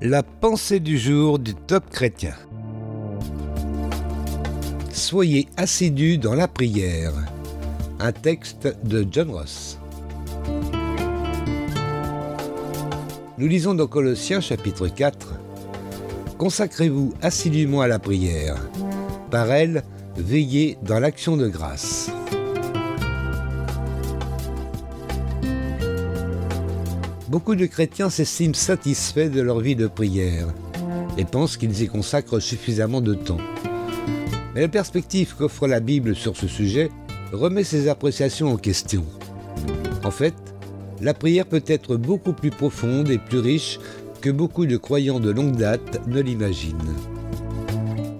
La pensée du jour du top chrétien. Soyez assidus dans la prière. Un texte de John Ross. Nous lisons dans Colossiens chapitre 4. Consacrez-vous assidûment à la prière. Par elle, veillez dans l'action de grâce. Beaucoup de chrétiens s'estiment satisfaits de leur vie de prière et pensent qu'ils y consacrent suffisamment de temps. Mais la perspective qu'offre la Bible sur ce sujet remet ces appréciations en question. En fait, la prière peut être beaucoup plus profonde et plus riche que beaucoup de croyants de longue date ne l'imaginent.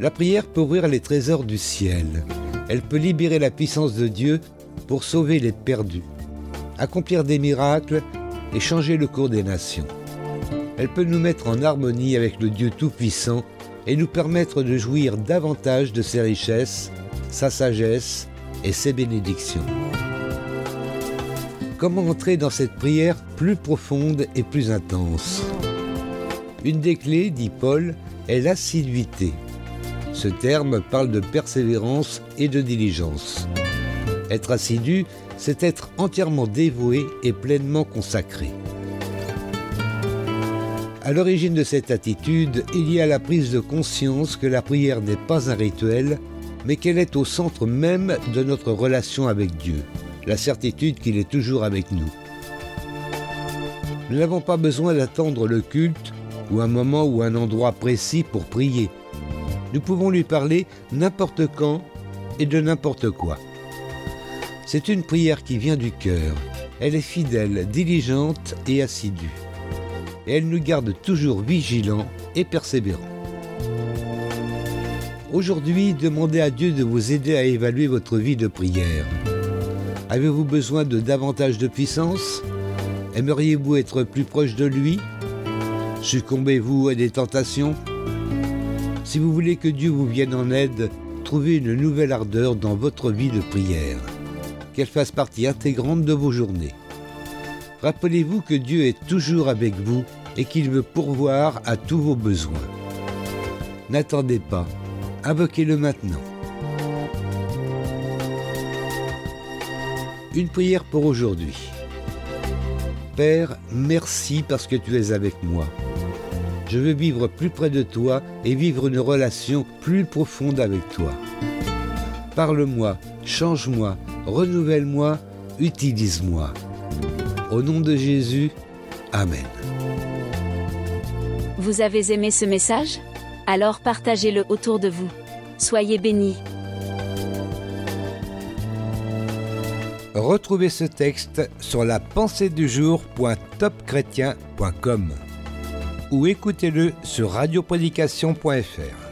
La prière peut ouvrir les trésors du ciel. Elle peut libérer la puissance de Dieu pour sauver les perdus, accomplir des miracles et changer le cours des nations. Elle peut nous mettre en harmonie avec le Dieu Tout-Puissant et nous permettre de jouir davantage de ses richesses, sa sagesse et ses bénédictions. Comment entrer dans cette prière plus profonde et plus intense? Une des clés, dit Paul, est l'assiduité. Ce terme parle de persévérance et de diligence. Être assidu, c'est être entièrement dévoué et pleinement consacré. À l'origine de cette attitude, il y a la prise de conscience que la prière n'est pas un rituel, mais qu'elle est au centre même de notre relation avec Dieu, la certitude qu'il est toujours avec nous. Nous n'avons pas besoin d'attendre le culte ou un moment ou un endroit précis pour prier. Nous pouvons lui parler n'importe quand et de n'importe quoi. C'est une prière qui vient du cœur. Elle est fidèle, diligente et assidue. Et elle nous garde toujours vigilants et persévérants. Aujourd'hui, demandez à Dieu de vous aider à évaluer votre vie de prière. Avez-vous besoin de davantage de puissance? Aimeriez-vous être plus proche de lui? Succombez-vous à des tentations? Si vous voulez que Dieu vous vienne en aide, trouvez une nouvelle ardeur dans votre vie de prière qu'elle fasse partie intégrante de vos journées. Rappelez-vous que Dieu est toujours avec vous et qu'il veut pourvoir à tous vos besoins. N'attendez pas, invoquez-le maintenant. Une prière pour aujourd'hui. Père, merci parce que tu es avec moi. Je veux vivre plus près de toi et vivre une relation plus profonde avec toi. Parle-moi, change-moi, renouvelle-moi, utilise-moi. Au nom de Jésus, Amen. Vous avez aimé ce message? Alors partagez-le autour de vous. Soyez bénis. Retrouvez ce texte sur la pensée du ou écoutez-le sur radioprédication.fr.